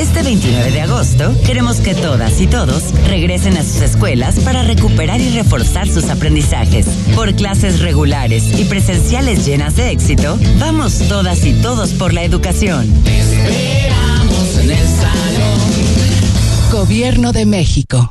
Este 29 de agosto queremos que todas y todos regresen a sus escuelas para recuperar y reforzar sus aprendizajes. Por clases regulares y presenciales llenas de éxito, vamos todas y todos por la educación. esperamos en el salón. Gobierno de México.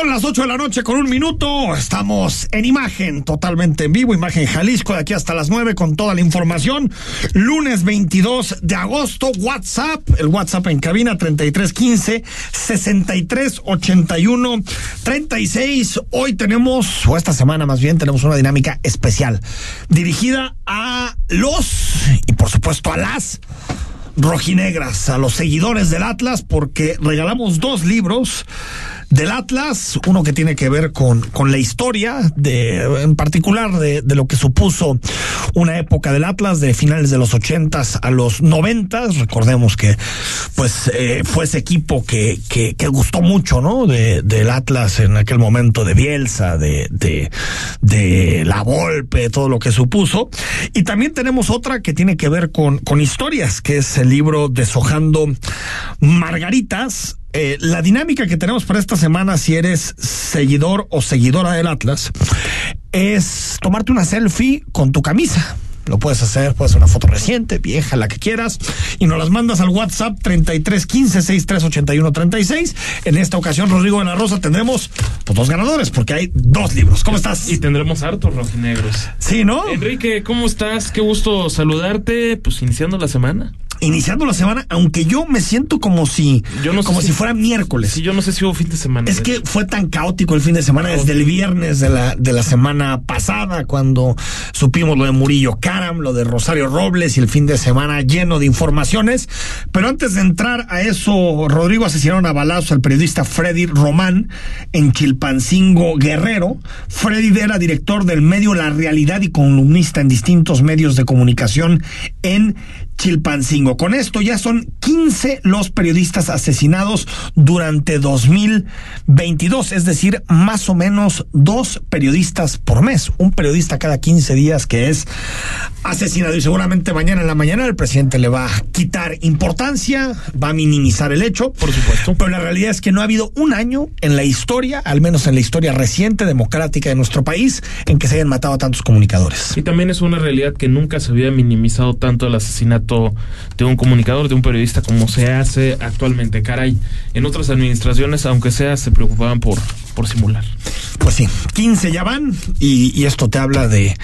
Son las 8 de la noche con un minuto. Estamos en imagen, totalmente en vivo. Imagen Jalisco de aquí hasta las 9 con toda la información. Lunes 22 de agosto. WhatsApp. El WhatsApp en cabina 3315 6381 36. Hoy tenemos, o esta semana más bien, tenemos una dinámica especial dirigida a los y por supuesto a las rojinegras, a los seguidores del Atlas, porque regalamos dos libros del Atlas, uno que tiene que ver con, con la historia, de, en particular de, de, lo que supuso una época del Atlas de finales de los ochentas a los noventas. Recordemos que pues eh, fue ese equipo que, que, que, gustó mucho, ¿no? De, del Atlas en aquel momento de Bielsa, de, de, de la Volpe, todo lo que supuso. Y también tenemos otra que tiene que ver con, con historias, que es el libro Deshojando Margaritas, eh, la dinámica que tenemos para esta semana, si eres seguidor o seguidora del Atlas, es tomarte una selfie con tu camisa. Lo puedes hacer, puedes hacer una foto reciente, vieja, la que quieras, y nos las mandas al WhatsApp 33 15 63 81 36. En esta ocasión, Rodrigo de la Rosa, tendremos pues, dos ganadores, porque hay dos libros. ¿Cómo estás? Y tendremos hartos rojinegros. Sí, ¿no? Enrique, ¿cómo estás? Qué gusto saludarte, pues iniciando la semana iniciando la semana, aunque yo me siento como si yo no como si, si, fuera miércoles. Sí, yo no sé si hubo fin de semana. Es que fue tan caótico el fin de semana desde el viernes de la de la semana pasada cuando supimos lo de Murillo Caram, lo de Rosario Robles y el fin de semana lleno de informaciones, pero antes de entrar a eso, Rodrigo asesinaron a balazos al periodista Freddy Román en Chilpancingo Guerrero. Freddy era director del medio La Realidad y columnista en distintos medios de comunicación en Chilpancingo. Con esto ya son 15 los periodistas asesinados durante 2022, es decir, más o menos dos periodistas por mes, un periodista cada 15 días que es asesinado y seguramente mañana en la mañana el presidente le va a quitar importancia, va a minimizar el hecho, por supuesto, pero la realidad es que no ha habido un año en la historia, al menos en la historia reciente democrática de nuestro país, en que se hayan matado a tantos comunicadores. Y también es una realidad que nunca se había minimizado tanto el asesinato de un comunicador, de un periodista, como se hace actualmente. Caray, en otras administraciones, aunque sea, se preocupaban por, por simular. Pues sí, 15 ya van y, y esto te habla de,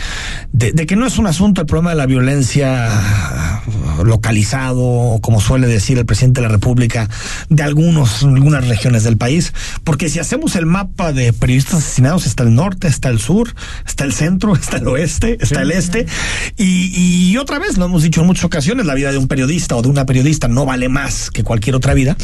de, de, que no es un asunto el problema de la violencia localizado, o como suele decir el presidente de la República, de algunos, algunas regiones del país, porque si hacemos el mapa de periodistas asesinados, está el norte, está el sur, está el centro, está el oeste, está sí. el este, y, y otra vez, lo hemos dicho en muchas ocasiones, la vida de un periodista o de una periodista no vale más que cualquier otra vida,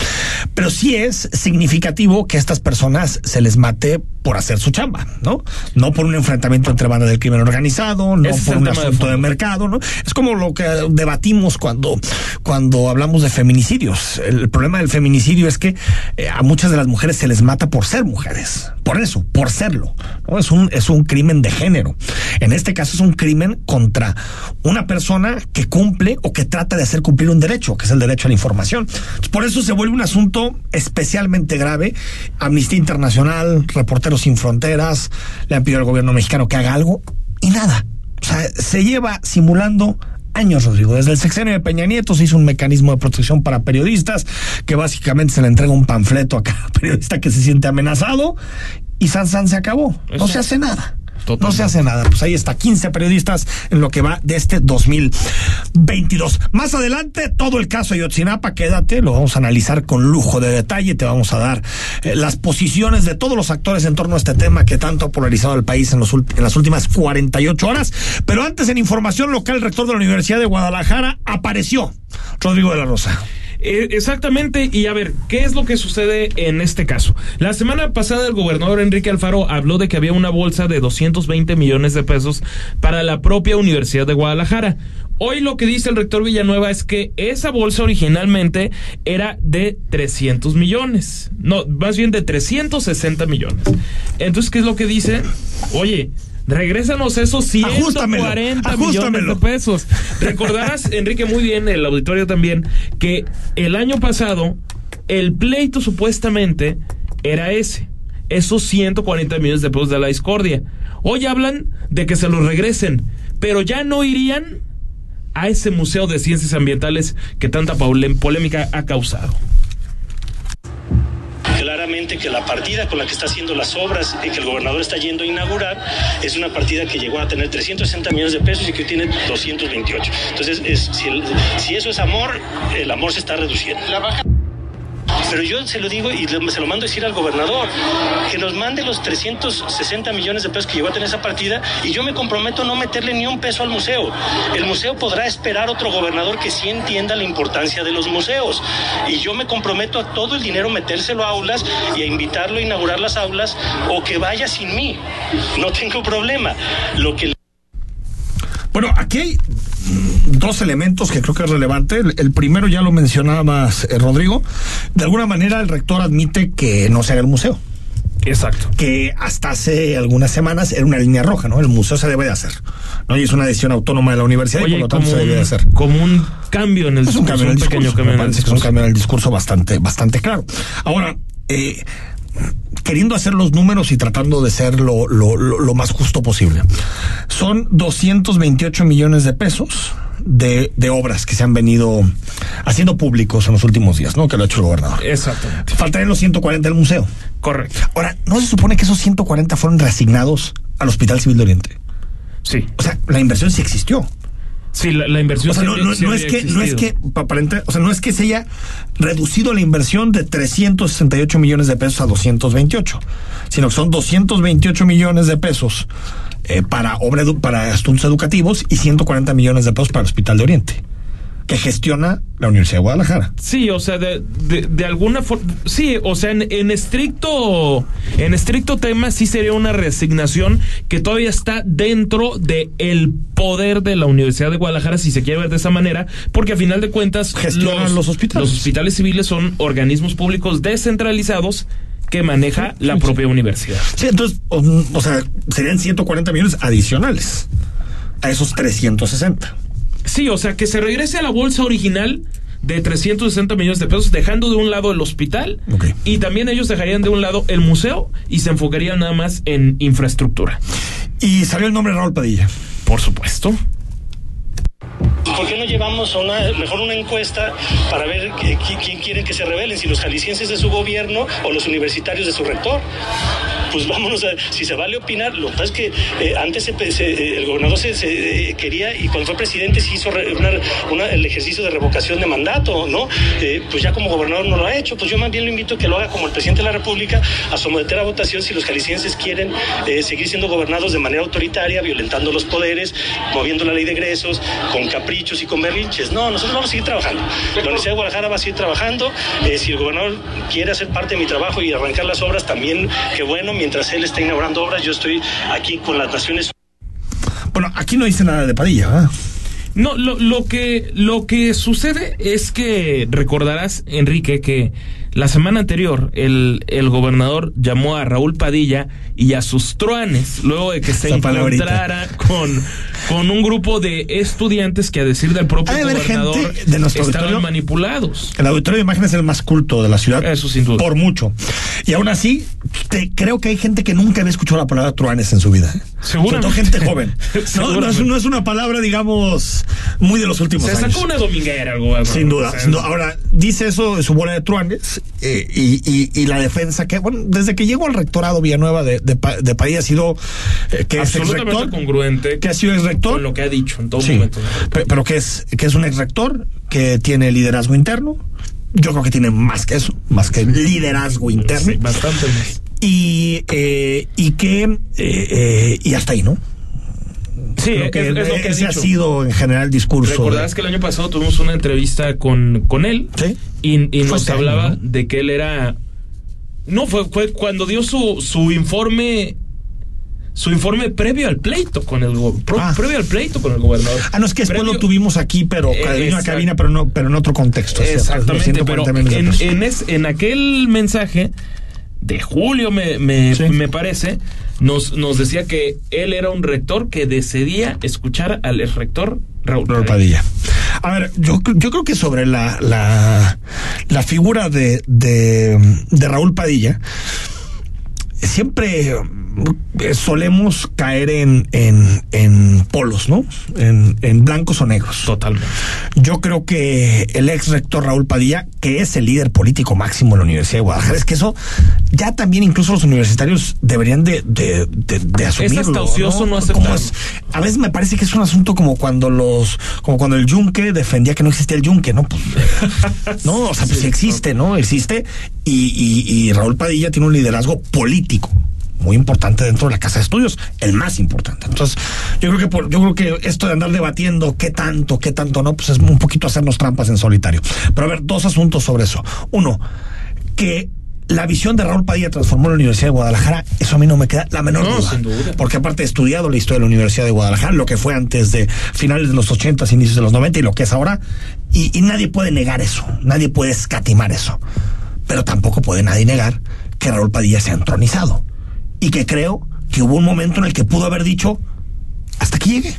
pero sí es significativo que a estas personas se les mate por hacer su chamba, ¿no? No por un enfrentamiento entre bandas del crimen organizado, no Ese por un de asunto de, mercado, ¿no? Es como lo que debatimos cuando, cuando hablamos de feminicidios. El problema del feminicidio es que eh, a muchas de las mujeres se les mata por ser mujeres por eso, por serlo. ¿no? Es, un, es un crimen de género. En este caso es un crimen contra una persona que cumple o que trata de hacer cumplir un derecho, que es el derecho a la información. Por eso se vuelve un asunto especialmente grave. Amnistía Internacional, Reporteros Sin Fronteras, le han pedido al gobierno mexicano que haga algo y nada. O sea, se lleva simulando años, Rodrigo. Desde el sexenio de Peña Nieto se hizo un mecanismo de protección para periodistas que básicamente se le entrega un panfleto a cada periodista que se siente amenazado y San San se acabó. No se hace nada. No se hace nada. Pues ahí está, 15 periodistas en lo que va de este 2022. Más adelante, todo el caso Ayotzinapa, quédate, lo vamos a analizar con lujo de detalle. Te vamos a dar eh, las posiciones de todos los actores en torno a este tema que tanto ha polarizado al país en, los, en las últimas 48 horas. Pero antes, en información local, el rector de la Universidad de Guadalajara apareció. Rodrigo de la Rosa. Eh, Exactamente, y a ver, ¿qué es lo que sucede en este caso? La semana pasada el gobernador Enrique Alfaro habló de que había una bolsa de 220 millones de pesos para la propia Universidad de Guadalajara. Hoy lo que dice el rector Villanueva es que esa bolsa originalmente era de 300 millones, no, más bien de 360 millones. Entonces, ¿qué es lo que dice? Oye, regrésanos esos 140 millones ajustamelo. de pesos. Recordarás, Enrique, muy bien, el auditorio también, que el año pasado el pleito supuestamente era ese, esos 140 millones de pesos de la discordia. Hoy hablan de que se los regresen, pero ya no irían a ese Museo de Ciencias Ambientales que tanta polémica ha causado. Claramente que la partida con la que está haciendo las obras y que el gobernador está yendo a inaugurar es una partida que llegó a tener 360 millones de pesos y que tiene 228. Entonces, es- si, el- si eso es amor, el amor se está reduciendo. Pero yo se lo digo y se lo mando a decir al gobernador, que nos mande los 360 millones de pesos que llegó a tener esa partida y yo me comprometo a no meterle ni un peso al museo. El museo podrá esperar otro gobernador que sí entienda la importancia de los museos. Y yo me comprometo a todo el dinero metérselo a aulas y a invitarlo a inaugurar las aulas o que vaya sin mí. No tengo problema. Lo que Bueno, aquí hay dos elementos que creo que es relevante. El, el primero ya lo mencionabas, eh, Rodrigo. De alguna manera el rector admite que no se haga el museo. Exacto. que hasta hace algunas semanas era una línea roja, ¿no? El museo se debe de hacer, ¿no? Y es una decisión autónoma de la universidad y por lo tanto se debe de un, hacer. como un cambio en el Es un cambio en el pequeño discurso. cambio me en el parece que es un discurso. cambio en el discurso bastante, bastante claro. Ahora, eh, queriendo hacer los números y tratando de ser lo, lo, lo, lo más justo posible. Son 228 millones de pesos de, de obras que se han venido haciendo públicos en los últimos días, ¿no? Que lo ha hecho el gobernador. Exactamente. Faltarían los 140 del museo. Correcto. Ahora, ¿no se supone que esos 140 fueron reasignados al Hospital Civil de Oriente? Sí. O sea, la inversión sí existió. Sí, la, la inversión O sea, no, es que, no es que, entrar- o sea, no es que se haya reducido la inversión de 368 millones de pesos a 228, sino que son 228 millones de pesos eh, para obra edu- para asuntos educativos y 140 millones de pesos para el Hospital de Oriente, que gestiona la Universidad de Guadalajara. Sí, o sea, de, de, de alguna forma, sí, o sea, en, en estricto, en estricto tema sí sería una resignación que todavía está dentro de el poder de la Universidad de Guadalajara, si se quiere ver de esa manera, porque a final de cuentas Gestionan los hospitales. los hospitales civiles son organismos públicos descentralizados que maneja la propia universidad. Sí, entonces, o, o sea, serían 140 millones adicionales a esos 360. Sí, o sea, que se regrese a la bolsa original de 360 millones de pesos, dejando de un lado el hospital y también ellos dejarían de un lado el museo y se enfocarían nada más en infraestructura. Y salió el nombre de Raúl Padilla. Por supuesto. ¿Por qué no llevamos una, mejor una encuesta para ver quién quieren que se rebelen? Si los jaliscienses de su gobierno o los universitarios de su rector. Pues vámonos a, si se vale opinar, lo que pasa es que eh, antes eh, el gobernador se, eh, quería y cuando fue presidente se hizo el ejercicio de revocación de mandato, ¿no? Pues ya como gobernador no lo ha hecho, pues yo más bien lo invito a que lo haga como el presidente de la República, a someter a votación si los jaliscienses quieren seguir siendo gobernados de manera autoritaria, violentando los poderes, moviendo la ley de egresos, con caprichos y con berrinches. No, nosotros vamos a seguir trabajando. La Universidad de Guadalajara va a seguir trabajando. Eh, si el gobernador quiere hacer parte de mi trabajo y arrancar las obras, también, qué bueno, mientras él está inaugurando obras, yo estoy aquí con las Naciones Bueno, aquí no dice nada de Padilla, ¿verdad? No, lo, lo que lo que sucede es que recordarás, Enrique, que la semana anterior el, el gobernador llamó a Raúl Padilla y a sus truanes luego de que se Esa palabrita. encontrara con, con un grupo de estudiantes que a decir del propio de gobernador gente de nuestro estaban manipulados. El auditorio de imagen es el más culto de la ciudad. Eso sin duda. Por mucho. Y aún así, te- creo que hay gente que nunca había escuchado la palabra truanes en su vida. ¿eh? Seguramente. Sobre todo gente joven. No, no, es, Seguramente. no es una palabra, digamos, muy de los últimos Se años. sacó una dominguera algo. algo, Sin duda. o sea. Ahora, dice eso de su bola de truanes eh, y, y- y la defensa que, bueno, desde que llegó al rectorado Villanueva de, de, de ha sido eh, que es exrector, congruente que ha sido exrector. con lo que ha dicho en todo Sí, momento. pe- pero que es, que es un ex rector, que tiene liderazgo interno. Yo creo que tiene más que eso, más que liderazgo interno. Sí, bastante más. Y, eh, y que, eh, eh, y hasta ahí, ¿no? Sí, Creo es, que es lo que ese ha sido en general el discurso. Recordarás de- que el año pasado tuvimos una entrevista con, con él Sí. y, nos este año, hablaba ¿no? de que él era... No, fue, fue cuando dio su, su informe su informe previo al pleito con el Ah. previo al pleito con el gobernador. Ah, no, es que después Previo- lo tuvimos aquí, pero Eh, en una cabina, pero no, pero en otro contexto. Exactamente, 140 pero en, en, es- en aquel mensaje de julio, me, me, Sí. me parece, nos, nos decía que él era un rector que decidía escuchar al ex rector Raúl Raúl Padilla. Padilla. A ver, yo, yo creo que sobre la, la, la figura de, de, de Raúl Padilla, siempre eh, solemos caer en, en, en polos, ¿no? En, en blancos o negros. Totalmente. Yo creo que el ex rector Raúl Padilla, que es el líder político máximo de la Universidad de Guadalajara, es que eso ya también incluso los universitarios deberían de, de, de, de asumirlo. hasta ocioso no aceptarlo. Como es- a veces me parece que es un asunto como cuando los, como cuando el yunque defendía que no existía el yunque, ¿no? Pues, no, o sea, pues sí existe, ¿no? Existe y, y, y Raúl Padilla tiene un liderazgo político muy importante dentro de la casa de estudios, el más importante. Entonces, yo creo que por, yo creo que esto de andar debatiendo qué tanto, qué tanto no, pues es un poquito hacernos trampas en solitario. Pero a ver, dos asuntos sobre eso. Uno, que la visión de Raúl Padilla transformó la Universidad de Guadalajara, eso a mí no me queda la menor No, duda. sin duda. Porque aparte he estudiado la historia de la Universidad de Guadalajara, lo que fue antes de finales de los 80, inicios de los 90 y lo que es ahora, y, y nadie puede negar eso, nadie puede escatimar eso. Pero tampoco puede nadie negar que Raúl Padilla se ha entronizado. Y que creo que hubo un momento en el que pudo haber dicho, hasta aquí llegué.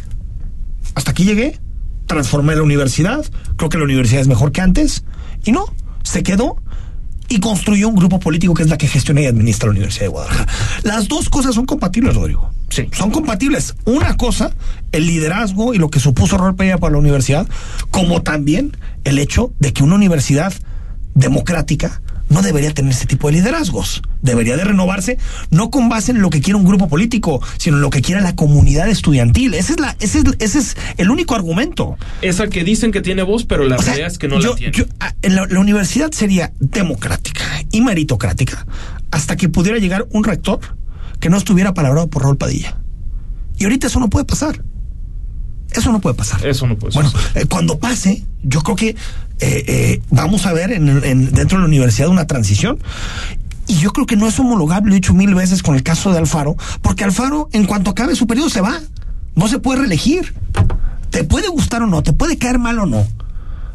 Hasta aquí llegué. Transformé la universidad. Creo que la universidad es mejor que antes. Y no, se quedó y construyó un grupo político que es la que gestiona y administra la Universidad de Guadalajara. Las dos cosas son compatibles, Rodrigo. Sí. Son compatibles. Una cosa, el liderazgo y lo que supuso Raúl Padilla para la universidad, como también el hecho de que una universidad democrática no debería tener ese tipo de liderazgos. Debería de renovarse, no con base en lo que quiera un grupo político, sino en lo que quiera la comunidad estudiantil. Ese es, la, ese es, ese es el único argumento. Esa que dicen que tiene voz, pero la O sea, realidad es que no yo- la tiene. yo, ah, la, la universidad sería democrática y meritocrática hasta que pudiera llegar un rector que no estuviera palabrado por Raúl Padilla. Y ahorita eso no puede pasar. Eso no puede pasar. Eso no puede Bueno, suceder. eh, cuando pase, yo creo que eh, eh, vamos a ver en, en- dentro de la universidad una transición. Y yo creo que no es homologable, lo he dicho mil veces con el caso de Alfaro, porque Alfaro, en cuanto acabe su periodo, se va. No se puede reelegir. Te puede gustar o no, te puede caer mal o no.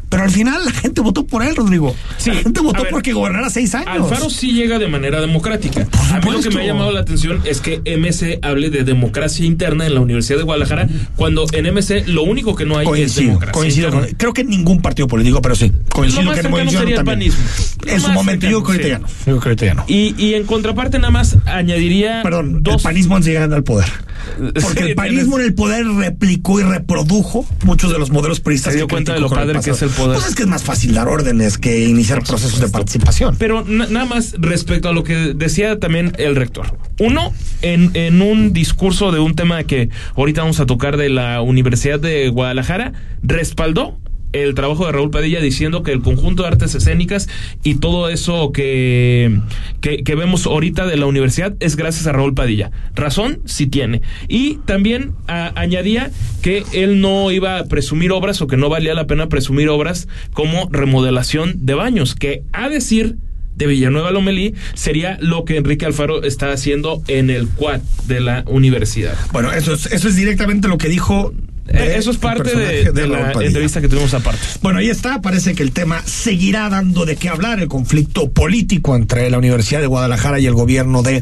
Pero al final la gente votó por él, Rodrigo. Sí, la gente votó ver, porque gobernara seis años. Alfaro sí llega de manera democrática. A mí lo que me ha llamado la atención es que MC hable de democracia interna en la Universidad de Guadalajara, cuando en MC lo único que no hay es democracia. coincido con, creo que ningún partido político, pero sí, coincido Lo más que cercano Movimiento sería el también. panismo. Lo En su momento, yo creo que cercano, ya no. Yo creo que ya no. Y, y en contraparte nada más añadiría Perdón, dos el panismo llegar al poder. Porque el panismo en el poder replicó y reprodujo muchos de los modelos priistas. Se dio que cuenta de lo el padre que es el poder. Pues es que es más fácil dar órdenes que iniciar procesos de participación. Pero na- nada más respecto a lo que decía también el rector. Uno, en, en un discurso de un tema que ahorita vamos a tocar de la Universidad de Guadalajara, respaldó el trabajo de Raúl Padilla diciendo que el conjunto de artes escénicas y todo eso que, que, vemos ahorita de la universidad es gracias a Raúl Padilla. Razón, sí tiene. Y también añadía que él no iba a presumir obras o que no valía la pena presumir obras como remodelación de baños, que a decir de Villanueva Lomelí sería lo que Enrique Alfaro está haciendo en el quad de la universidad. Bueno, eso es, eso es directamente lo que dijo Eh, Eso es parte de, la Padilla. entrevista que tuvimos aparte. Bueno, ahí está. Parece que el tema seguirá dando de qué hablar, el conflicto político entre la Universidad de Guadalajara y el gobierno de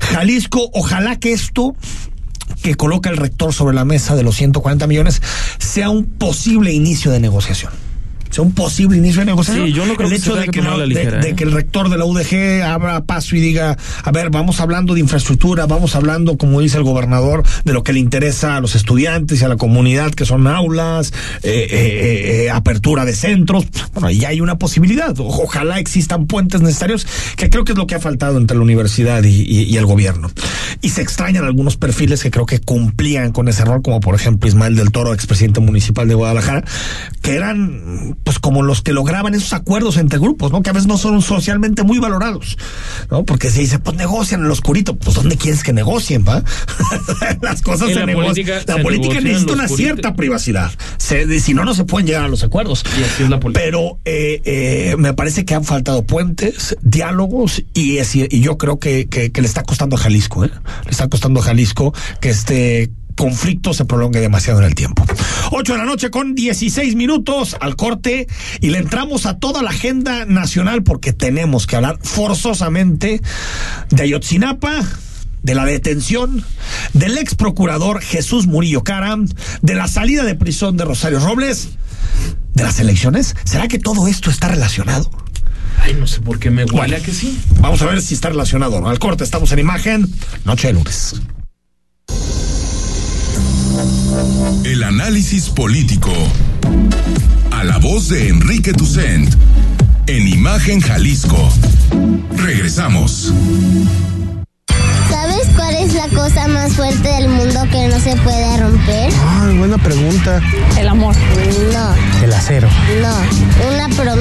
Jalisco. Ojalá que esto que coloca el rector sobre la mesa de los 140 millones sea un posible inicio de negociación. Sea un posible inicio de negociación. Sí, yo no creo el que hecho de que la de- de ¿eh? que el rector de la UDG abra paso y diga, a ver, vamos hablando de infraestructura, vamos hablando, como dice el gobernador, de lo que le interesa a los estudiantes y a la comunidad, que son aulas, eh, eh, apertura de centros. Bueno, ahí hay una posibilidad. Ojalá existan puentes necesarios, que creo que es lo que ha faltado entre la universidad y, y- y el gobierno. Y se extrañan algunos perfiles que creo que cumplían con ese rol, como por ejemplo Ismael del Toro, expresidente municipal de Guadalajara, que eran pues como los que lograban esos acuerdos entre grupos, ¿no? Que a veces no son socialmente muy valorados, ¿no? Porque se dice, pues negocian en lo oscurito, pues ¿dónde quieres que negocien, va? Las cosas En se la negocian. política La política necesita una cierta privacidad. Se- si no, no se pueden llegar a los acuerdos. Y así es la política. Pero eh, eh, me parece que han faltado puentes, diálogos, y, es- y yo creo que, que- que le está costando a Jalisco, ¿eh? Le está costando a Jalisco que este conflicto se prolongue demasiado en el tiempo. 8 de la noche con 16 minutos al corte y le entramos a toda la agenda nacional porque tenemos que hablar forzosamente de Ayotzinapa, de la detención del ex procurador Jesús Murillo Cara, de la salida de prisión de Rosario Robles, de las elecciones. ¿Será que todo esto está relacionado? Ay, no sé por qué me huele Bueno. a que sí. Vamos a ver si está relacionado o no. Al corte estamos en imagen, noche de lunes. El análisis político. A la voz de Enrique Tucent. En Imagen Jalisco. Regresamos. ¿Sabes cuál es la cosa más fuerte del mundo que no se puede romper? Ay, buena pregunta. El amor. No, El acero. no, una promesa.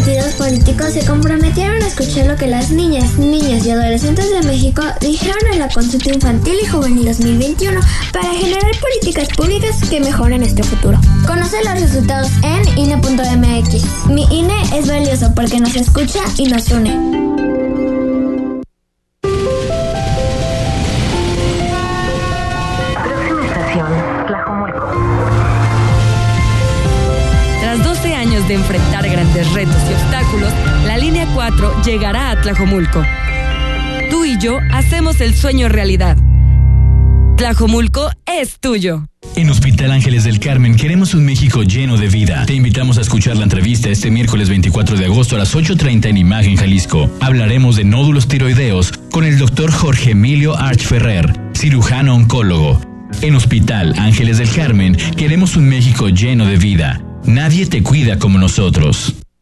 Partidos políticos se comprometieron a escuchar lo que las niñas, niños y adolescentes de México dijeron en la consulta infantil y juvenil 2021 para generar políticas públicas que mejoren nuestro futuro. Conoce los resultados en INE.mx. Mi INE es valioso porque nos escucha y nos une. Tlajomulco. Tú y yo hacemos el sueño realidad. Tlajomulco es tuyo. En Hospital Ángeles del Carmen queremos un México lleno de vida. Te invitamos a escuchar la entrevista este miércoles 24 de agosto a las 8.30 en Imagen Jalisco. Hablaremos de nódulos tiroideos con el doctor Jorge Emilio Arch Ferrer, cirujano oncólogo. En Hospital Ángeles del Carmen queremos un México lleno de vida. Nadie te cuida como nosotros.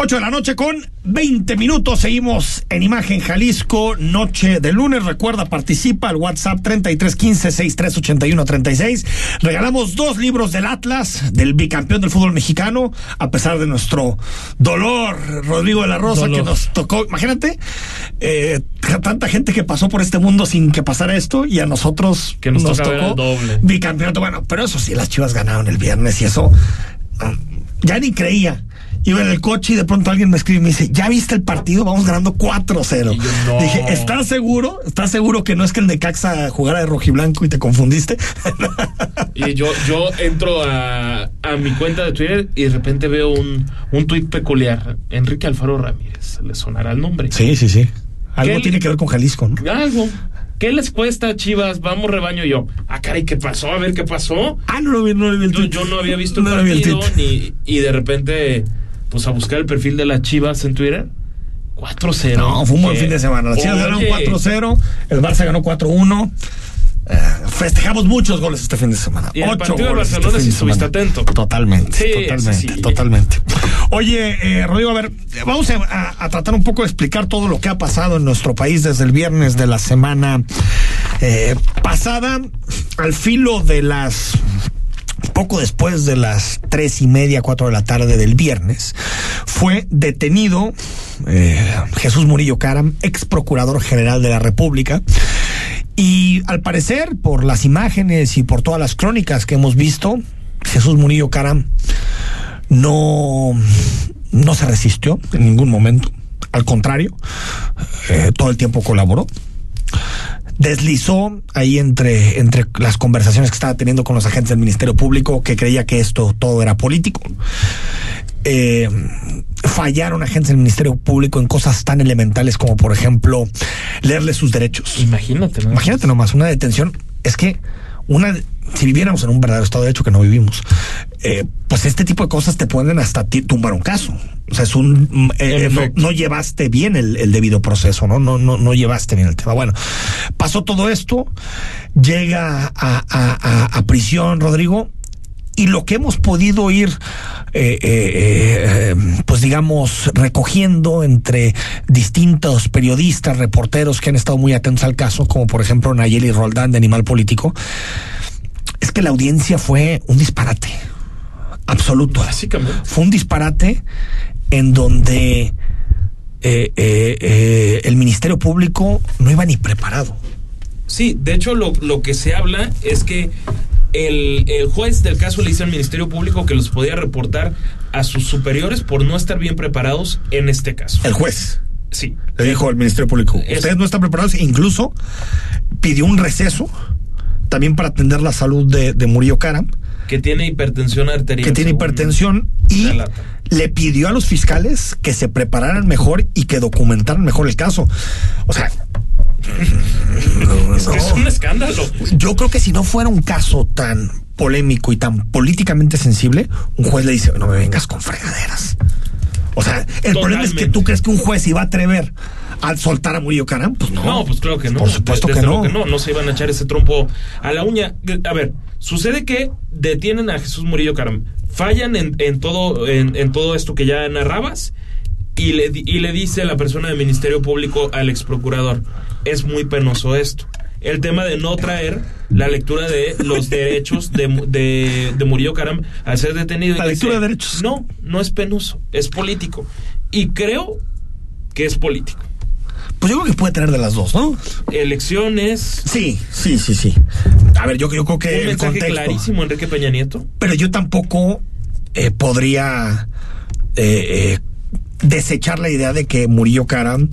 8 de la noche con 20 minutos. Seguimos en Imagen Jalisco, noche de lunes. Recuerda, participa al WhatsApp 3315-6381-36. Regalamos dos libros del Atlas, del bicampeón del fútbol mexicano, a pesar de nuestro dolor, Rodrigo de la Rosa, Dolor. que nos tocó. Imagínate, eh, tanta gente que pasó por este mundo sin que pasara esto y a nosotros Que nos tocó doble. bicampeonato. Bueno, pero eso sí, las chivas ganaron el viernes y eso. Ya ni creía Iba en el coche y de pronto alguien me escribe y me dice, ¿ya viste el partido? Vamos ganando 4-0. no. Dije, ¿estás seguro? ¿Estás seguro que no es que el Necaxa jugara de rojiblanco y te confundiste? Y yo, yo entro a, a mi cuenta de Twitter y de repente veo un, un tuit peculiar. Enrique Alfaro Ramírez, le sonará el nombre. sí, sí, sí. Algo ¿Qué- tiene que ver con Jalisco, ¿no? Algo. ¿Qué les cuesta, Chivas? Vamos, rebaño y yo. Ah, caray, ¿qué pasó? A ver, ¿qué pasó? Ah, no lo vi, no lo vi el Yo, yo no había visto el No partido ni, y de repente, pues a buscar el perfil de las Chivas en Twitter. 4-0. No, fue un buen fin de semana. Las Chivas ganaron Oye, 4-0, el Barça ganó 4-1. Eh, festejamos muchos goles este fin de semana. Y el Ocho partido de goles este Barcelona fin sí de estuviste atento. Totalmente, Sí, totalmente, sí. totalmente. Oye, eh, Rodrigo, a ver, vamos a, a- a tratar un poco de explicar todo lo que ha pasado en nuestro país desde el viernes de la semana eh, pasada, al filo de las poco después de las tres y media, cuatro de la tarde del viernes, fue detenido eh, Jesús Murillo Caram, ex procurador general de la República. Y al parecer, por las imágenes y por todas las crónicas que hemos visto, Jesús Murillo Caram no, no se resistió en ningún momento. Al contrario, eh, todo el tiempo colaboró deslizó ahí entre, entre las conversaciones que estaba teniendo con los agentes del Ministerio Público que creía que esto todo era político. Eh, fallaron agentes del Ministerio Público en cosas tan elementales como, por ejemplo, leerle sus derechos. Imagínate, ¿no? Imagínate nomás, una detención. Es que una, si viviéramos en un verdadero Estado de Derecho que no vivimos, eh, pues este tipo de cosas te pueden hasta tumbar un caso. O sea, es un mm, eh, En no, no llevaste bien el, el debido proceso, ¿no? No, no, no llevaste bien el tema. Bueno, pasó todo esto, llega a, a- a- a prisión, Rodrigo, y lo que hemos podido ir, eh, eh, eh, pues digamos, recogiendo entre distintos periodistas, reporteros que han estado muy atentos al caso, como por ejemplo Nayeli Roldán de Animal Político, es que la audiencia fue un disparate absoluto. Básicamente. Fue un disparate en donde eh, eh, eh, el Ministerio Público no iba ni preparado. Sí, de hecho lo, lo que se habla es que el, el juez del caso le dice al Ministerio Público que los podía reportar a sus superiores por no estar bien preparados en este caso. El juez Sí. le dijo al Ministerio Público, Es- ustedes no están preparados, incluso pidió un receso también para atender la salud de, de Murillo Karam, Que tiene hipertensión arterial. que tiene hipertensión, y relata. le pidió a los fiscales que se prepararan mejor y que documentaran mejor el caso. O sea, Es que es un escándalo. yo creo que si no fuera un caso tan polémico y tan políticamente sensible, un juez le dice, no me vengas con fregaderas. O sea, el problema es que tú crees que un juez iba a atrever a soltar a Murillo Caram, pues no. No, pues claro que no. Por supuesto que no. no. No se iban a echar ese trompo a la uña. A ver, sucede que detienen a Jesús Murillo Caram. Fallan en, en todo, en, en todo esto que ya narrabas. Y le, y le dice la persona del Ministerio Público al ex procurador: es muy penoso esto. El tema de no traer la lectura de los derechos de, de, de Murillo Caram al ser detenido. La dice, lectura de derechos. No, no es penoso, es político. Y creo que es político. Pues yo creo que puede tener de las dos, ¿no? Elecciones, Sí, sí, sí, sí. A ver, yo, yo creo que un mensaje contexto. clarísimo, Enrique Peña Nieto. Pero yo tampoco eh, podría eh, eh, desechar la idea de que Murillo Karam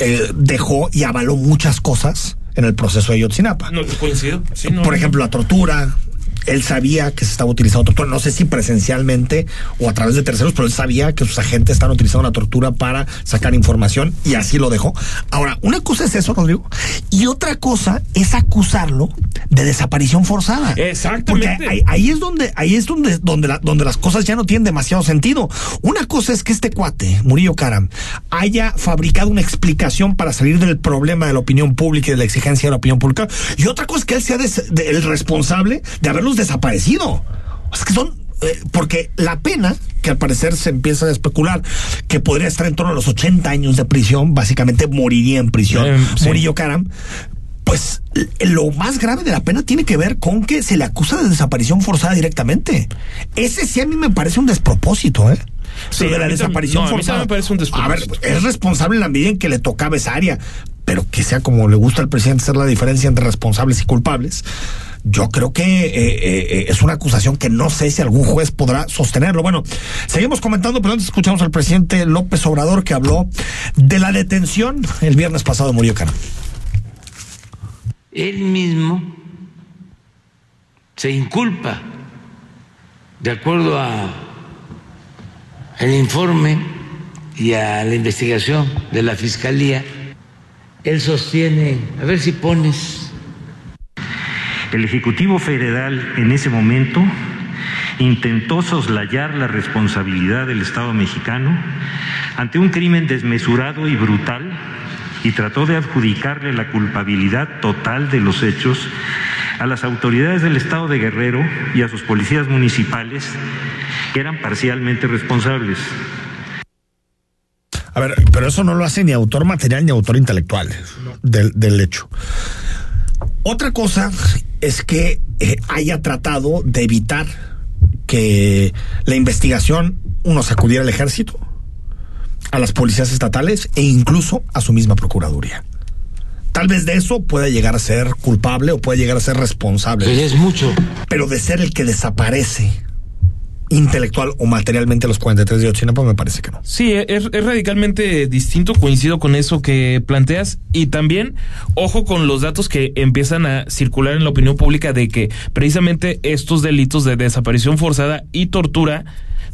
eh, dejó y avaló muchas cosas en el proceso de Ayotzinapa. No coincido. Sí, no, Por ejemplo, la tortura. Él sabía que se estaba utilizando tortura, no sé si presencialmente o a través de terceros, pero él sabía que sus agentes estaban utilizando la tortura para sacar información y así lo dejó. Ahora, una cosa es eso, Rodrigo, y otra cosa es acusarlo de desaparición forzada. Exactamente. Porque ahí, ahí es donde, ahí es donde, donde, la- donde las cosas ya no tienen demasiado sentido. Una cosa es que este cuate, Murillo Karam, haya fabricado una explicación para salir del problema de la opinión pública y de la exigencia de la opinión pública. Y otra cosa es que él sea des- de- el responsable de desaparecido. Sea, que son, eh, porque la pena, que al parecer se empieza a especular, que podría estar en torno a los 80 años de prisión, básicamente moriría en prisión. Eh, sí. Murillo Karam, pues l- lo más grave de la pena tiene que ver con que se le acusa de desaparición forzada directamente. Ese sí a mí me parece un despropósito, ¿eh? Sí, de la desaparición no, a mí forzada. me parece un A ver, despropósito. es responsable en la medida en que le tocaba esa área. Pero que sea como le gusta al presidente hacer la diferencia entre responsables y culpables, yo creo que eh, eh, es una acusación que no sé si algún juez podrá sostenerlo. Bueno, seguimos comentando, pero antes escuchamos al presidente López Obrador que habló de la detención el viernes pasado de Murillo. Él mismo se inculpa de acuerdo a el informe y a la investigación de la fiscalía. Él sostiene, a ver si pones el Ejecutivo Federal en ese momento intentó soslayar la responsabilidad del Estado mexicano ante un crimen desmesurado y brutal y trató de adjudicarle la culpabilidad total de los hechos a las autoridades del Estado de Guerrero y a sus policías municipales que eran parcialmente responsables. A ver, pero eso no lo hace ni autor material ni autor intelectual del, del hecho. Otra cosa es que eh, haya tratado de evitar que la investigación uno sacudiera al ejército, a las policías estatales e incluso a su misma procuraduría. Tal vez de eso pueda llegar a ser culpable o puede llegar a ser responsable. Pero es mucho. Pero de ser el que desaparece intelectual o materialmente los 43 de Ayotzinapa, me parece que no. Sí, es, es, radicalmente distinto, coincido con eso que planteas y también, ojo con los datos que empiezan a circular en la opinión pública de que precisamente estos delitos de desaparición forzada y tortura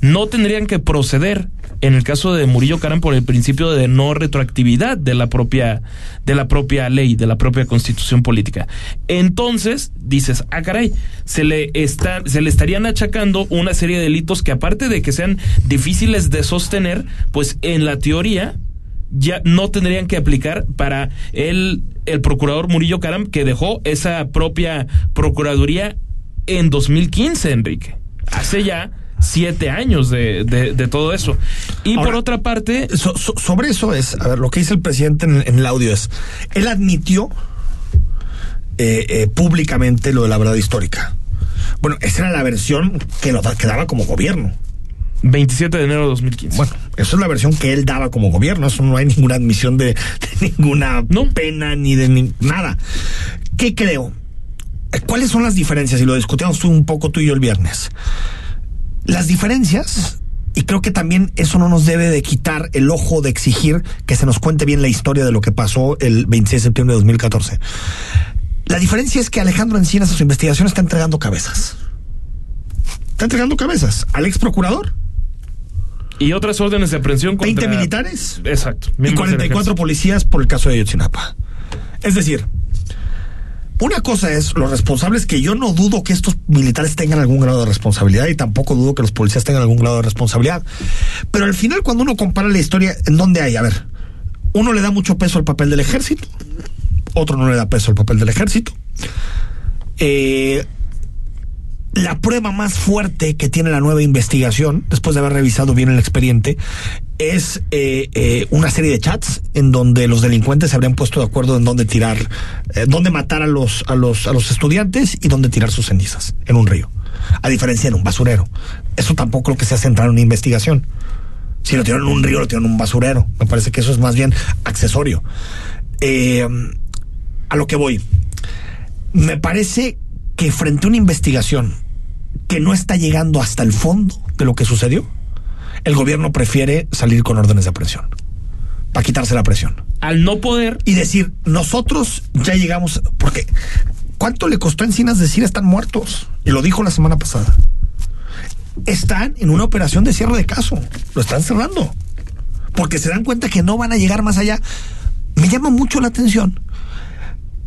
no tendrían que proceder en el caso de Murillo Caram por el principio de no retroactividad de la propia de la propia ley, de la propia constitución política. Entonces, dices, ah caray, se le está se le estarían achacando una serie de delitos que aparte de que sean difíciles de sostener, pues en la teoría ya no tendrían que aplicar para el, el procurador Murillo Caram que dejó esa propia procuraduría en 2015, Enrique. Hace ya siete años de, de, de todo eso. Y Ahora, por otra parte... So, so, sobre eso es, a ver, lo que dice el presidente en, en el audio es, él admitió eh, eh, públicamente lo de la verdad histórica. Bueno, esa era la versión que, lo, que daba como gobierno. 27 de enero de 2015. Bueno, eso es la versión que él daba como gobierno. Eso no hay ninguna admisión de, de ninguna no. pena ni de ni, nada. ¿Qué creo? ¿Cuáles son las diferencias? Y lo discutíamos un poco tú y yo el viernes. Las diferencias, y creo que también eso no nos debe de quitar el ojo de exigir que se nos cuente bien la historia de lo que pasó el 26 de septiembre de 2014. La diferencia es que Alejandro Encinas a su investigación está entregando cabezas. Está entregando cabezas al ex procurador. Y otras órdenes de aprehensión contra... 20 militares. Exacto. Y 44 policías por el caso de Ayotzinapa. Es decir, una cosa es los responsables que yo no dudo que estos militares tengan algún grado de responsabilidad y tampoco dudo que los policías tengan algún grado de responsabilidad. Pero al final cuando uno compara la historia, ¿en dónde hay? A ver, uno le da mucho peso al papel del ejército, otro no le da peso al papel del ejército. Eh, la prueba más fuerte que tiene la nueva investigación, después de haber revisado bien el expediente, es eh, eh, una serie de chats en donde los delincuentes se habrían puesto de acuerdo en dónde tirar, eh, dónde matar a los, a los, a los estudiantes y dónde tirar sus cenizas en un río. A diferencia de un basurero. Eso tampoco lo que se hace entrar en una investigación. Si lo tiraron en un río, lo tiraron en un basurero. Me parece que eso es más bien accesorio. A lo que voy. Me parece que frente a una investigación que no está llegando hasta el fondo de lo que sucedió, el gobierno prefiere salir con órdenes de aprehensión para quitarse la presión. Al no poder. Y decir, nosotros ya llegamos, porque ¿cuánto le costó a Encinas decir están muertos? Y lo dijo la semana pasada. Están en una operación de cierre de caso, lo están cerrando, porque se dan cuenta que no van a llegar más allá. Me llama mucho la atención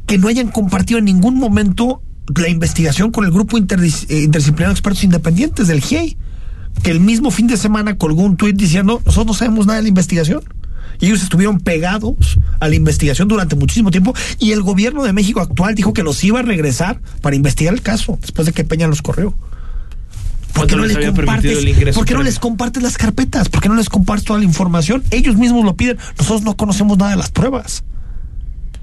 que no hayan compartido en ningún momento la investigación con el grupo interdis interdisciplinario de expertos independientes del GIEI, que el mismo fin de semana colgó un tuit diciendo, nosotros no sabemos nada de la investigación. Y ellos estuvieron pegados a la investigación durante muchísimo tiempo y el gobierno de México actual dijo que los iba a regresar para investigar el caso después de que Peña los corrió. ¿Por qué no, les compartes, ¿por qué no les compartes las carpetas? ¿Por qué no les compartes toda la información? Ellos mismos lo piden. Nosotros no conocemos nada de las pruebas.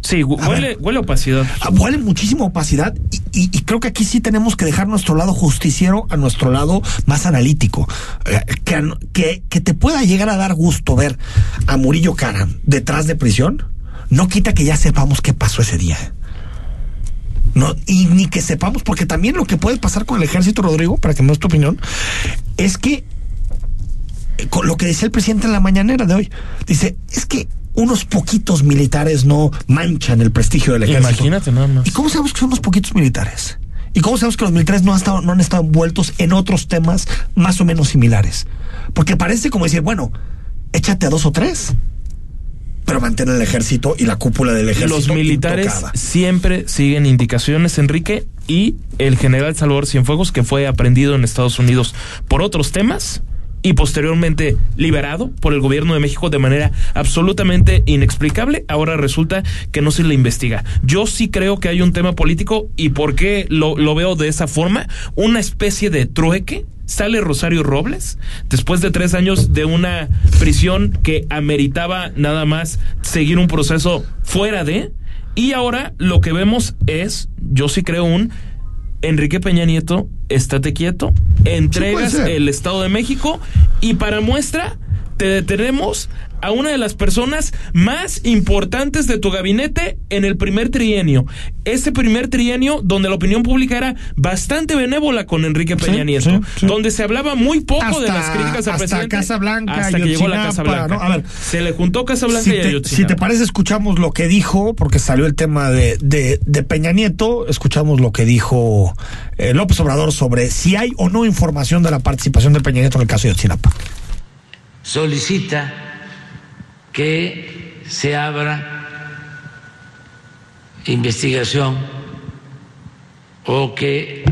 Sí, huele, ver, huele opacidad. Huele muchísima opacidad y, y, y, creo que aquí sí tenemos que dejar nuestro lado justiciero a nuestro lado más analítico. Eh, que, que, que te pueda llegar a dar gusto ver a Murillo Cara detrás de prisión no quita que ya sepamos qué pasó ese día. No, y ni que sepamos, porque también lo que puede pasar con el ejército, Rodrigo, para que me des tu opinión, es que eh, con lo que decía el presidente en la mañanera de hoy, dice, es que unos poquitos militares no manchan el prestigio del ejército. Imagínate nada más. ¿Y cómo sabemos que son unos poquitos militares? ¿Y cómo sabemos que los militares no han estado, no han estado envueltos en otros temas más o menos similares? Porque parece como decir, bueno, échate a dos o tres pero mantén el ejército y la cúpula del ejército. Los militares intocada. siempre siguen indicaciones, Enrique, y el general Salvador Cienfuegos, que fue aprendido en Estados Unidos por otros temas y posteriormente liberado por el gobierno de México de manera absolutamente inexplicable, ahora resulta que no se le investiga. Yo sí creo que hay un tema político y por qué lo, lo veo de esa forma, una especie de trueque sale Rosario Robles después de tres años de una prisión que ameritaba nada más seguir un proceso fuera de y ahora lo que vemos es yo sí creo un Enrique Peña Nieto estate quieto entregas el Estado de México y para muestra te detenemos a una de las personas más importantes de tu gabinete en el primer trienio. Ese primer trienio donde la opinión pública era bastante benévola con Enrique Peña Sí, Nieto, sí, sí. donde se hablaba muy poco de las críticas al hasta presidente. Casa Blanca, hasta que llegó la Casa Blanca. ¿no? A ver, se le juntó Casa Blanca Si y te, si te parece, escuchamos lo que dijo, porque salió el tema de, de, de Peña Nieto, escuchamos lo que dijo eh, López Obrador sobre si hay o no información de la participación de Peña Nieto en el caso de Ayotzinapa. solicita que se abra investigación o que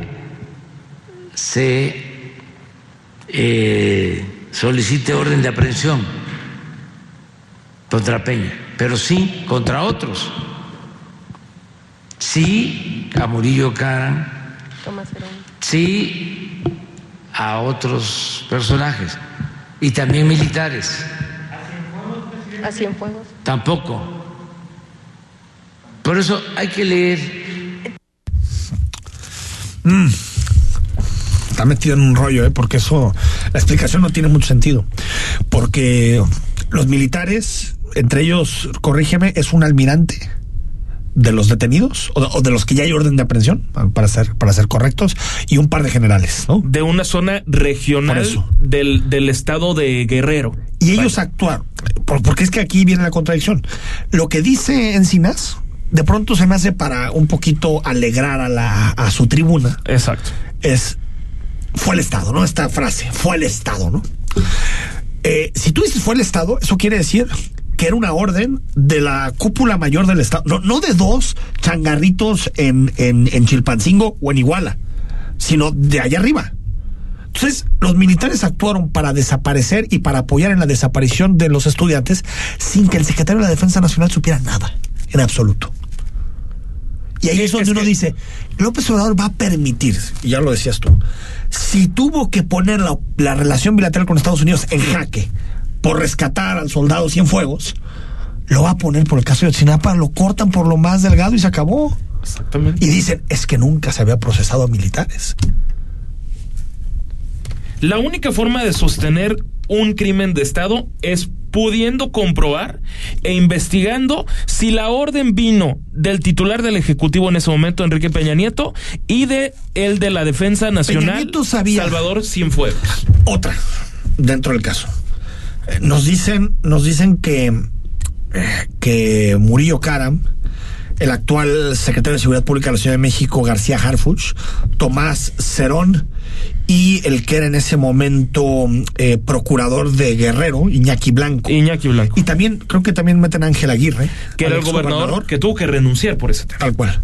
se eh, solicite orden de aprehensión contra Peña, pero sí contra otros. Sí a Murillo Karam, sí a otros personajes y también militares. ¿A Cienfuegos? Tampoco. Por eso hay que leer. Mm. Está metido en un rollo, ¿eh? porque eso, la explicación no tiene mucho sentido. Porque los militares, entre ellos, corrígeme, es un almirante de los detenidos o de, o de los que ya hay orden de aprehensión, para ser, para ser correctos, y un par de generales, ¿no? de una zona regional del, del estado de Guerrero. Y ellos actuaron, por- porque es que aquí viene la contradicción. Lo que dice Encinas, de pronto se me hace para un poquito alegrar a, la, a su tribuna. Exacto. Es, fue el Estado, ¿no? Esta frase, fue el Estado, ¿no? Eh, si tú dices fue el Estado, eso quiere decir que era una orden de la cúpula mayor del Estado, no, no de dos changarritos en, en, en Chilpancingo o en Iguala, sino de allá arriba. Entonces, los militares actuaron para desaparecer y para apoyar en la desaparición de los estudiantes sin que el secretario de la Defensa Nacional supiera nada, en absoluto. Y ahí es donde uno dice, López Obrador va a permitir, y ya lo decías tú, si tuvo que poner la, la relación bilateral con Estados Unidos en jaque por rescatar al soldado Cienfuegos, lo va a poner por el caso de Otsinapa, lo cortan por lo más delgado y se acabó. Exactamente. Y dicen, es que nunca se había procesado a militares. La única forma de sostener un crimen de Estado es pudiendo comprobar e investigando si la orden vino del titular del Ejecutivo en ese momento, Enrique Peña Nieto, y de el de la Defensa Nacional. Salvador Cienfuegos. Otra, dentro del caso. Nos dicen, nos dicen que, eh, que Murillo Karam, el actual secretario de Seguridad Pública de la Ciudad de México, García Harfuch, Tomás Cerón y el que era en ese momento eh, procurador de Guerrero, Iñaki Blanco. Iñaki Blanco. Y también, creo que también meten a Ángel Aguirre. Que era el gobernador que tuvo que renunciar por ese tema. Tal cual.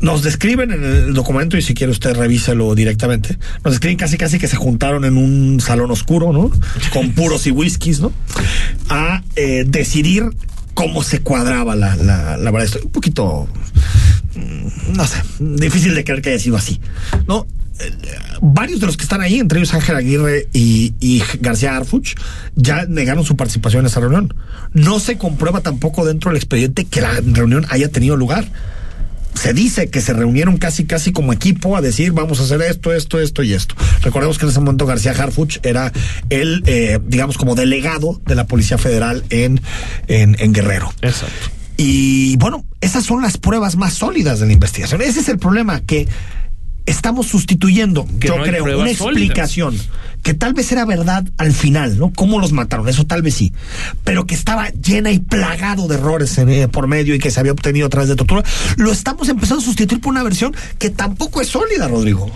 Nos describen en el documento, y si quiere usted revíselo directamente, nos describen casi casi que se juntaron en un salón oscuro, ¿no? Con puros y whiskies, ¿no? A eh, decidir cómo se cuadraba la, la, la verdad. Un poquito, mm, no sé, difícil de creer que haya sido así, ¿no? Eh, varios de los que están ahí, entre ellos Ángel Aguirre y, y García Arfuch, ya negaron su participación en esa reunión. No se comprueba tampoco dentro del expediente que la reunión haya tenido lugar se dice que se reunieron casi casi como equipo a decir vamos a hacer esto, esto, esto y esto. Recordemos que en ese momento García Harfuch era el, eh, digamos, como delegado de la Policía Federal en, en, en Guerrero. Exacto. Y bueno, esas son las pruebas más sólidas de la investigación. Ese es el problema, que estamos sustituyendo, Que yo no creo, una sólidas. explicación que tal vez era verdad al final, ¿no? Cómo los mataron, eso tal vez sí, pero que estaba llena y plagado de errores en, eh, por medio y que se había obtenido a través de tortura, lo estamos empezando a sustituir por una versión que tampoco es sólida, Rodrigo.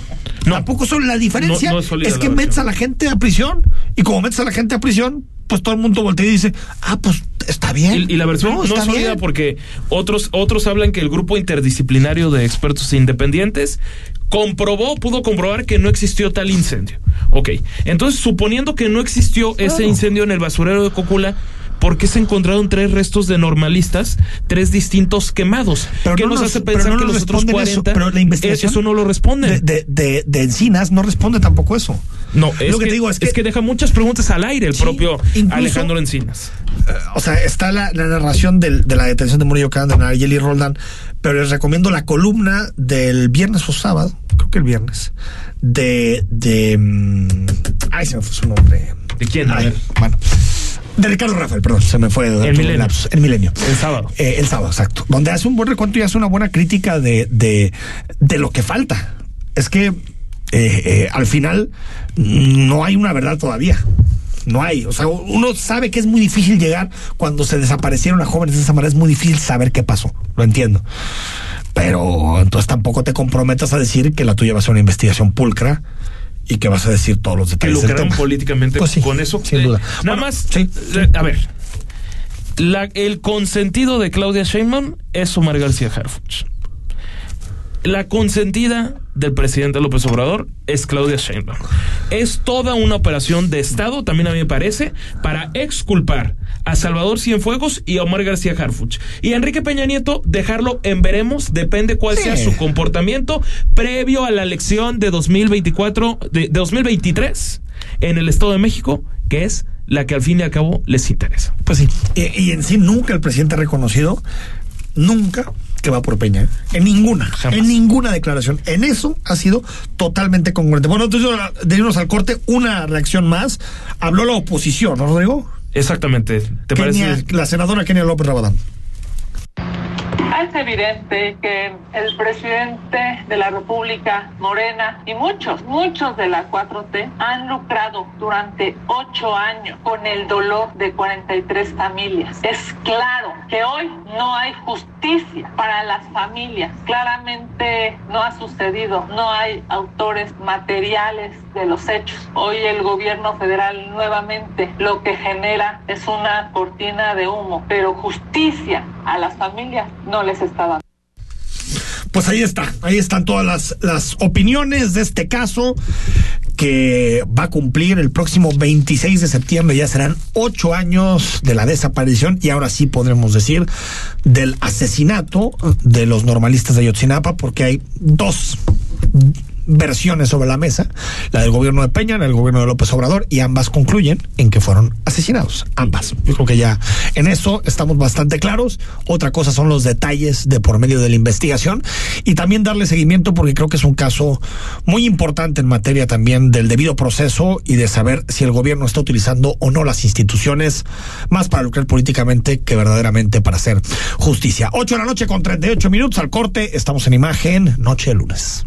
tampoco es sólida. La diferencia No- no es que metes a la gente a prisión y como metes a la gente a prisión, pues todo el mundo voltea y dice, ah, pues está bien. Y, y la versión no, es sólida bien. porque otros, otros hablan que el grupo interdisciplinario de expertos independientes comprobó, pudo comprobar que no existió tal incendio. Ok, entonces suponiendo que no existió ese incendio en el basurero de Cocula, ¿por qué se encontraron tres restos de normalistas, tres distintos quemados? Pero ¿Qué no nos nos- hace pensar no que los otros responden eso, 40 pero la investigación eso no lo responden? De, de, de- de Encinas no responde tampoco eso. no, es lo que que, te digo es que- deja muchas preguntas al aire el Sí, propio incluso- Alejandro Encinas. o sea, está la, la narración del- de la detención de Murillo de Nayeli Roldán, pero les recomiendo la columna del viernes o sábado, creo que el viernes, de, de, mm, ay, se me fue su nombre. ¿De quién? A Ay, ver. bueno. De Ricardo Rafael, perdón, se me fue El Milenio. lapsus. el milenio. El sábado. Eh, el sábado, exacto. Donde hace un buen recuento y hace una buena crítica de, de, de lo que falta. Es que eh, eh, al final mm, no hay una verdad todavía. No hay. O sea, uno sabe que es muy difícil llegar cuando se desaparecieron a jóvenes de esa manera. Es muy difícil saber qué pasó. Lo entiendo. Pero entonces tampoco te comprometas a decir que la tuya va a ser una investigación pulcra y que vas a decir todos los que detalles del lucraron políticamente Pues sí, con eso. sin Eh, duda. Nada Bueno, más, sí, eh, a ver, la- el consentido de Claudia Sheinbaum es Omar García Harfuch. La consentida del presidente López Obrador es Claudia Sheinbaum. Es toda una operación de Estado, también a mí me parece, para exculpar a Salvador Cienfuegos y a Omar García Harfuch. Y a Enrique Peña Nieto dejarlo en veremos, depende cuál Sí. sea su comportamiento previo a la elección de 2024, de, de 2023 en el Estado de México, que es la que al fin y al cabo les interesa. Pues sí. Y, y en sí nunca el presidente ha reconocido, nunca que va por Peña. ¿eh? En ninguna. Jamás. En ninguna declaración. En eso ha sido totalmente congruente. Bueno, entonces de irnos al corte, una reacción más. Habló la oposición, ¿no, Rodrigo? Exactamente. ¿Te Kenia- parece? La senadora Kenia López Rabadán. Es evidente que el presidente de la República, Morena, y muchos, muchos de la 4T han lucrado durante ocho años con el dolor de 43 familias. Es claro que hoy no hay justicia para las familias. Claramente no ha sucedido. No hay autores materiales de los hechos. Hoy el gobierno federal nuevamente lo que genera es una cortina de humo, pero justicia a las familias no les está dando. Pues ahí está, ahí están todas las, las opiniones de este caso que va a cumplir el próximo 26 de septiembre. Ya serán ocho años de la desaparición y ahora sí podremos decir del asesinato de los normalistas de Ayotzinapa porque hay dos versiones sobre la mesa, la del gobierno de Peña, la del gobierno de López Obrador, y ambas concluyen en que fueron asesinados, ambas. Yo creo que ya en eso estamos bastante claros. Otra cosa son los detalles de por medio de la investigación y también darle seguimiento porque creo que es un caso muy importante en materia también del debido proceso y de saber si el gobierno está utilizando o no las instituciones más para lucrar políticamente que verdaderamente para hacer justicia. 8 de la noche con 38 minutos al corte, estamos en imagen, noche de lunes.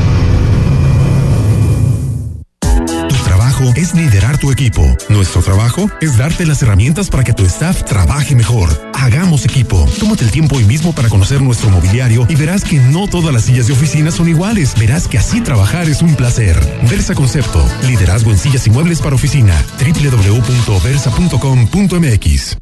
Es liderar tu equipo. Nuestro trabajo es darte las herramientas para que tu staff trabaje mejor. Hagamos equipo. Tómate el tiempo hoy mismo para conocer nuestro mobiliario y verás que no todas las sillas de oficina son iguales. Verás que así trabajar es un placer. Versa Concepto. Liderazgo en sillas y muebles para oficina. www.versa.com.mx.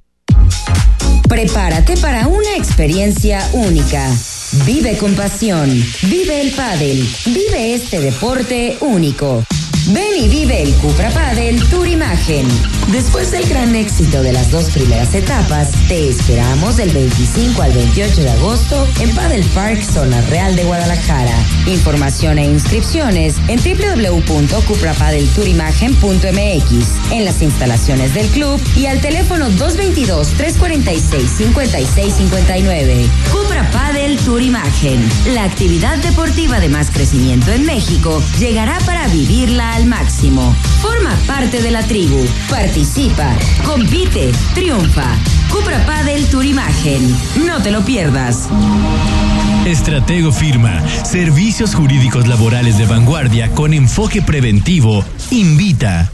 Prepárate para una experiencia única. Vive con pasión. Vive el pádel. Vive este deporte único. Ven y vive el Cupra Padel Tour Imagen. Después del gran éxito de las dos primeras etapas, te esperamos del 25 al 28 de agosto en Padel Park, Zona Real de Guadalajara. Información e inscripciones en www.cuprapadeltourimagen.mx, en las instalaciones del club y al teléfono 222-346-5659. Cupra Padel Tour La actividad deportiva de más crecimiento en México llegará para vivirla al máximo. Forma parte de la tribu. Participa, compite, triunfa. Cupra Padel Tour Imagen. No te lo pierdas. Estratego Firma, servicios jurídicos laborales de vanguardia con enfoque preventivo, invita.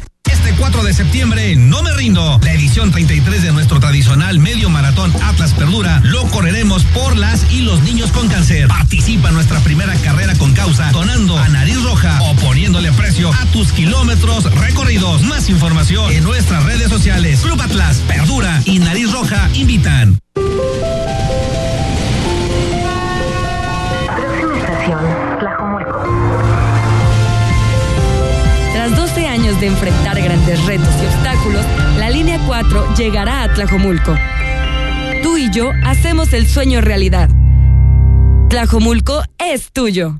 Este 4 de septiembre, no me rindo. La edición 33 de nuestro tradicional medio maratón Atlas Perdura lo correremos por las y los niños con cáncer. Participa en nuestra primera carrera con causa, donando a nariz roja o poniéndole precio a tus kilómetros recorridos. Más información en nuestras redes sociales. Club Atlas, Perdura y Nariz Roja invitan. 12 años de enfrentar grandes retos y obstáculos, la línea 4 llegará a Tlajomulco. Tú y yo hacemos el sueño realidad. Tlajomulco es tuyo.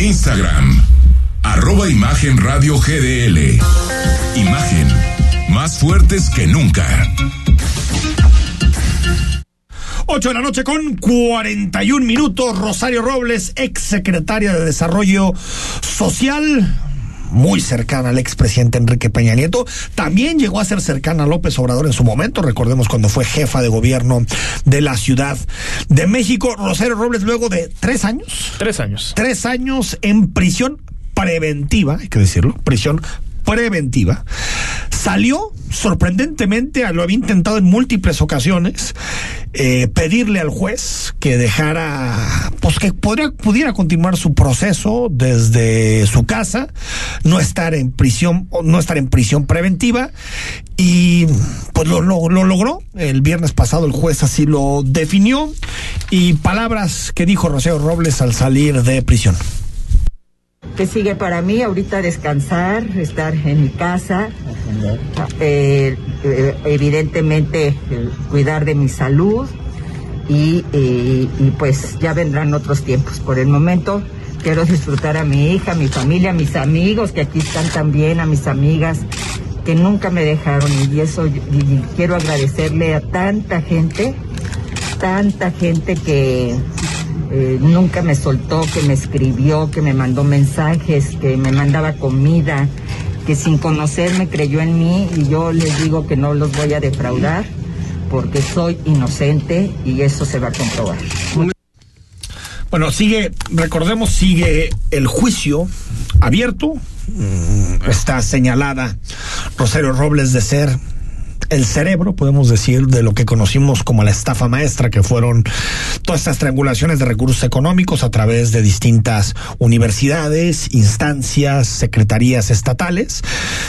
Instagram, arroba Imagen Radio GDL. Imagen, más fuertes que nunca. 8 de la noche con 41 minutos. Rosario Robles, ex secretaria de Desarrollo Social, muy cercana al expresidente Enrique Peña Nieto. También llegó a ser cercana a López Obrador en su momento. Recordemos cuando fue jefa de gobierno de la Ciudad de México. Rosario Robles, luego de tres años. Tres años. Tres años en prisión preventiva, hay que decirlo, prisión preventiva, salió sorprendentemente, lo había intentado en múltiples ocasiones, eh, pedirle al juez que dejara, pues que podría, pudiera continuar su proceso desde su casa, no estar en prisión, no estar en prisión preventiva, y pues lo, lo, lo logró. El viernes pasado el juez así lo definió, y palabras que dijo Rocío Robles al salir de prisión. ¿Qué sigue para mí? Ahorita descansar, estar en mi casa, eh, eh, evidentemente eh, cuidar de mi salud y, pues ya vendrán otros tiempos. Por el momento quiero disfrutar a mi hija, a mi familia, a mis amigos que aquí están también, a mis amigas que nunca me dejaron y eso quiero agradecerle a tanta gente, tanta gente que eh, nunca me soltó, que me escribió, que me mandó mensajes, que me mandaba comida, que sin conocerme creyó en mí y yo les digo que no los voy a defraudar porque soy inocente y eso se va a comprobar. Bueno, sigue, recordemos, sigue el juicio abierto. Está señalada Rosario Robles de ser el cerebro, podemos decir, de lo que conocimos como la estafa maestra, que fueron todas estas triangulaciones de recursos económicos a través de distintas universidades, instancias, secretarías estatales.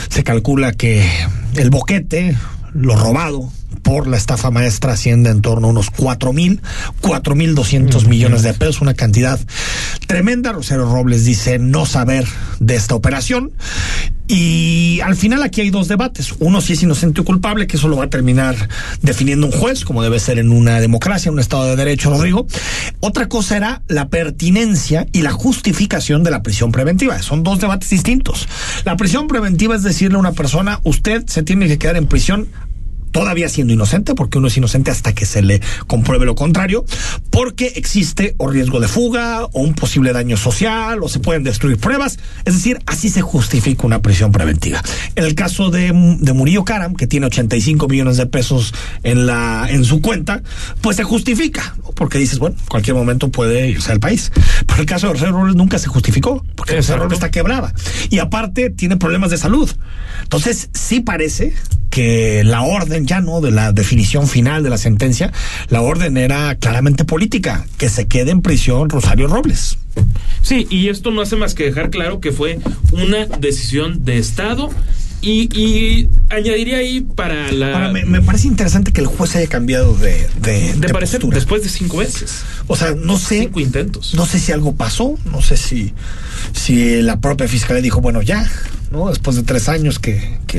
Se calcula que el boquete, lo robado por la estafa maestra asciende en torno a unos cuatro mil, cuatro mil doscientos millones de pesos, una cantidad tremenda. Rosero Robles dice no saber de esta operación. Y al final aquí hay dos debates. Uno si es inocente o culpable, que eso lo va a terminar definiendo un juez, como debe ser en una democracia, en un Estado de Derecho, Rodrigo. Otra cosa era la pertinencia y la justificación de la prisión preventiva. Son dos debates distintos. La prisión preventiva es decirle a una persona, usted se tiene que quedar en prisión todavía siendo inocente, porque uno es inocente hasta que se le compruebe lo contrario, porque existe o riesgo de fuga o un posible daño social o se pueden destruir pruebas. Es decir, así se justifica una prisión preventiva. En el caso de, de Murillo Karam, que tiene 85 millones de pesos en, la, en su cuenta, pues se justifica, porque dices, bueno, en cualquier momento puede irse al país. Pero el caso de Rosero Robles nunca se justificó, porque Rosero Robles está quebrada. Y aparte tiene problemas de salud. Entonces, sí parece que la orden ya no de la definición final de la sentencia, la orden era claramente política, que se quede en prisión Rosario Robles. Sí, y esto no hace más que dejar claro que fue una decisión de Estado y, y, añadiría ahí para la. Me, me, parece interesante que el juez haya cambiado de. De, de, de parecer postura. después de cinco veces. O sea, no sé. Cinco intentos. No sé si algo pasó, no sé si, si la propia fiscalía dijo, bueno, ya, ¿no? Después de tres años que. que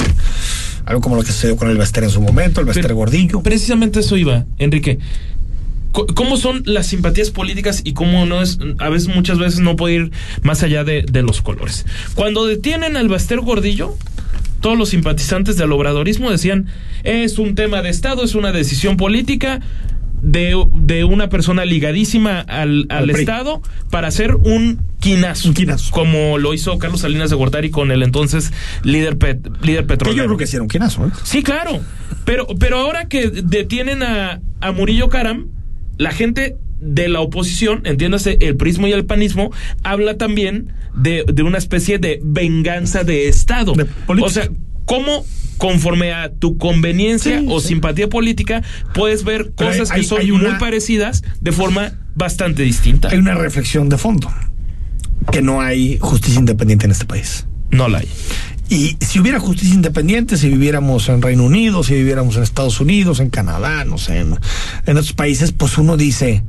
algo como lo que sucedió con el Bester en su momento, el Bester Gordillo. Precisamente eso iba, Enrique. ¿Cómo son las simpatías políticas y cómo no es, a veces, muchas veces no puede ir más allá de, de los colores? Cuando detienen al Bester Gordillo, todos los simpatizantes del obradorismo decían, es un tema de Estado, es una decisión política de, de una persona ligadísima al, al, al Estado para hacer un quinazo, un quinazo, como lo hizo Carlos Salinas de Gortari con el entonces líder, pet, líder petrolero. Que yo creo que hicieron un quinazo, ¿eh? Sí, claro. Pero, pero ahora que detienen a, a Murillo Karam, la gente de la oposición, entiéndase, el prismo y el panismo, habla también de, de una especie de venganza de Estado. De o sea, ¿cómo conforme a tu conveniencia sí, o sí. simpatía política puedes ver Pero cosas hay, que son hay una, muy parecidas de forma bastante distinta? Hay una reflexión de fondo, que no hay justicia independiente en este país. No la hay. Y si hubiera justicia independiente, si viviéramos en Reino Unido, si viviéramos en Estados Unidos, en Canadá, no sé, en, en otros países, pues uno dice,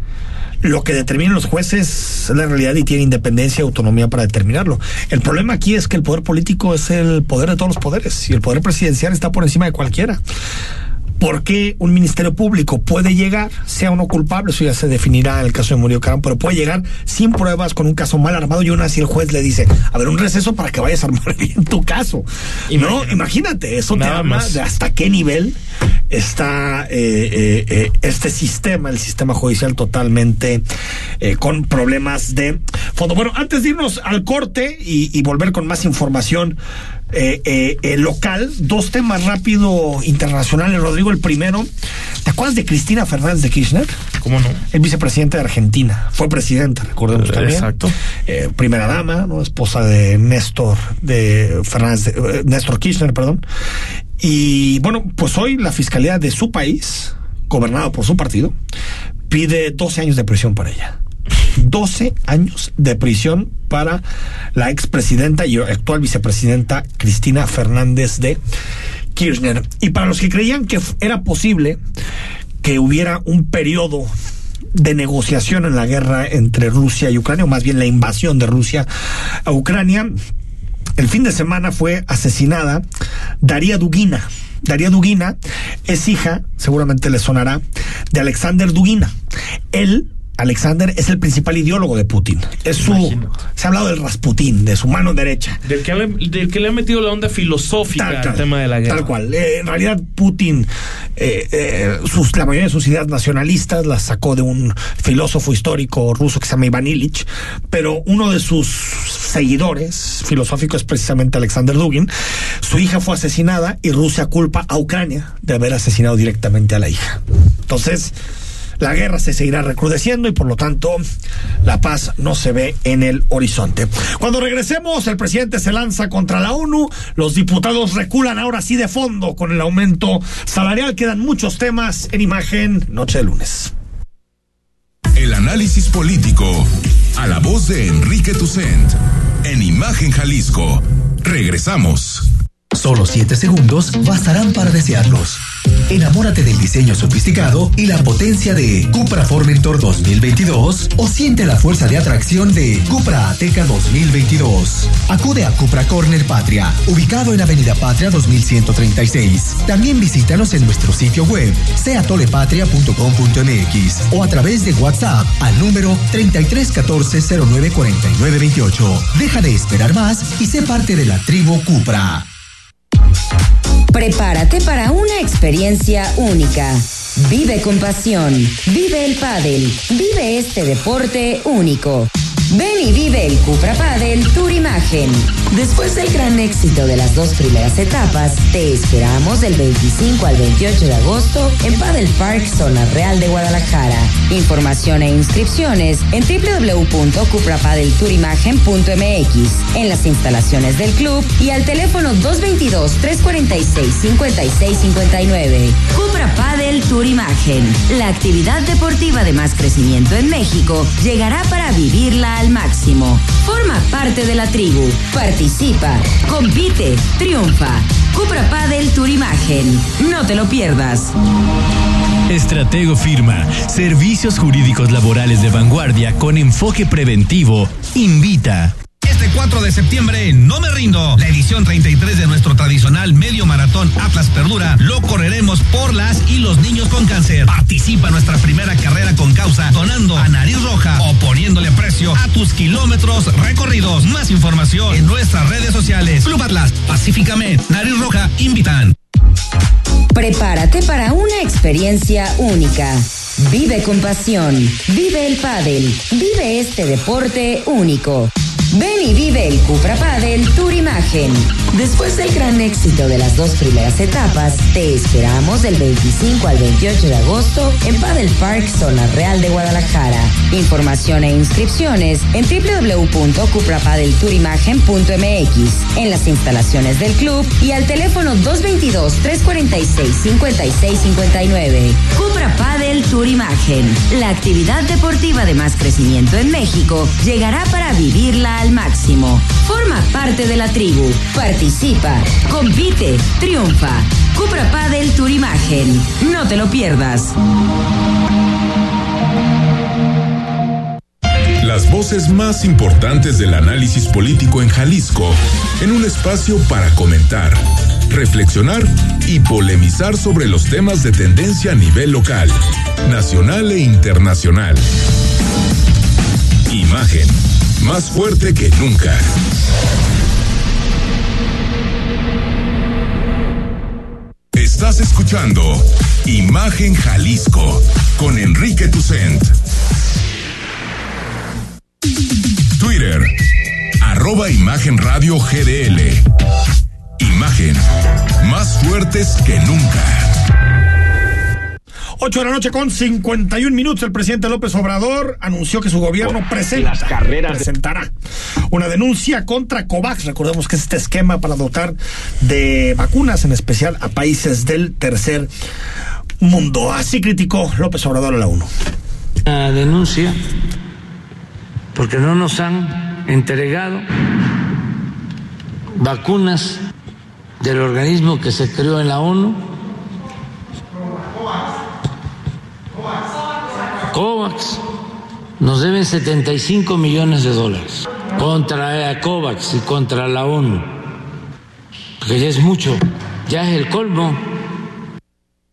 lo que determinan los jueces es la realidad y tiene independencia y autonomía para determinarlo. El problema aquí es que el poder político es el poder de todos los poderes y el poder presidencial está por encima de cualquiera. ¿Por qué un ministerio público puede llegar, sea uno culpable, eso ya se definirá en el caso de Murillo Caram, pero puede llegar sin pruebas con un caso mal armado y aún así el juez le dice, a ver, un receso para que vayas a armar bien tu caso. Y no, imagínate, eso te habla más. de hasta qué nivel está eh, eh, eh, este sistema, el sistema judicial totalmente eh, con problemas de fondo. Bueno, antes de irnos al corte y, y volver con más información, eh, eh, eh, local, dos temas rápido internacionales, Rodrigo. El primero, ¿te acuerdas de Cristina Fernández de Kirchner? ¿Cómo no? El vicepresidente de Argentina. Fue presidenta, recordemos también. Exacto. Primera dama, ¿no? Esposa de Néstor, de Fernández, de, Néstor Kirchner, perdón. Y bueno, pues hoy la fiscalía de su país, gobernado por su partido, pide 12 años de prisión para ella. 12 años de prisión para la expresidenta y actual vicepresidenta Cristina Fernández de Kirchner. Y para los que creían que era posible que hubiera un periodo de negociación en la guerra entre Rusia y Ucrania, o más bien la invasión de Rusia a Ucrania, el fin de semana fue asesinada Daría Dugina. Daría Dugina es hija, seguramente le sonará, de Alexander Dugina. Él Alexander es el principal ideólogo de Putin. Es su, se ha hablado del Rasputín, de su mano derecha. Del que, le, del que le ha metido la onda filosófica tal, al tal, tema de la guerra. Tal cual. Eh, en realidad, Putin, eh, eh, sus, la mayoría de sus ideas nacionalistas las sacó de un filósofo histórico ruso que se llama Iván Illich, pero uno de sus seguidores filosóficos es precisamente Alexander Dugin. Su hija fue asesinada y Rusia culpa a Ucrania de haber asesinado directamente a la hija. Entonces, la guerra se seguirá recrudeciendo y por lo tanto la paz no se ve en el horizonte. Cuando regresemos, el presidente se lanza contra la ONU, los diputados reculan ahora sí de fondo con el aumento salarial, quedan muchos temas en imagen Noche de lunes. El análisis político a la voz de Enrique Tucent en Imagen Jalisco. Regresamos. Solo 7 segundos bastarán para desearlos. Enamórate del diseño sofisticado y la potencia de Cupra Formentor 2022 o siente la fuerza de atracción de Cupra Ateca 2022. Acude a Cupra Corner Patria, ubicado en Avenida Patria 2136. También visítanos en nuestro sitio web, seatolepatria.com.mx o a través de WhatsApp al número 3314 094928. Deja de esperar más y sé parte de la tribu Cupra. Prepárate para una experiencia única. Vive con pasión. Vive el pádel. Vive este deporte único. Ven y vive el Cupra Padel Tour Imagen. Después del gran éxito de las dos primeras etapas, te esperamos del 25 al 28 de agosto en Padel Park, Zona Real de Guadalajara. Información e inscripciones en www.cuprapadeltourimagen.mx, en las instalaciones del club y al teléfono 222-346-5659. Cupra Padel Tour Imagen. La actividad deportiva de más crecimiento en México llegará para vivirla al máximo. Forma parte de la tribu. Participa, compite, triunfa. Cupra Padel Tour Imagen. No te lo pierdas. Estratego Firma, servicios jurídicos laborales de vanguardia con enfoque preventivo, invita. Este 4 de septiembre, no me rindo. La edición 33 de nuestro tradicional medio maratón Atlas Perdura lo correremos por las y los niños con cáncer. Participa nuestra primera carrera con causa donando a Nariz Roja o poniéndole precio a tus kilómetros recorridos. Más información en nuestras redes sociales. Club Atlas, Pacíficamente, Nariz Roja, invitan. Prepárate para una experiencia única. Vive con pasión. Vive el pádel. Vive este deporte único. Ven y vive el Cupra Padel Tour Imagen. Después del gran éxito de las dos primeras etapas, te esperamos del 25 al 28 de agosto en Padel Park, Zona Real de Guadalajara. Información e inscripciones en www.cuprapadeltourimagen.mx, en las instalaciones del club y al teléfono 222-346-5659. Cupra Padel Tour Imagen. La actividad deportiva de más crecimiento en México llegará para vivirla al máximo. Forma parte de la tribu. Participa, compite, triunfa. Cupra Padel Tour Imagen. No te lo pierdas. Las voces más importantes del análisis político en Jalisco, en un espacio para comentar, reflexionar y polemizar sobre los temas de tendencia a nivel local, nacional e internacional. Imagen, más fuerte que nunca. Estás escuchando Imagen Jalisco con Enrique Tucent. Twitter, arroba Imagen Radio GDL. Imagen, más fuertes que nunca. 8 de la noche con 51 minutos. El presidente López Obrador anunció que su gobierno presenta, las carreras presentará una denuncia contra COVAX. Recordemos que es este esquema para dotar de vacunas, en especial a países del tercer mundo. Así criticó López Obrador a la ONU. La denuncia porque no nos han entregado vacunas del organismo que se creó en la ONU COVAX nos deben 75 millones de dólares contra COVAX y contra la ONU, que ya es mucho, ya es el colmo.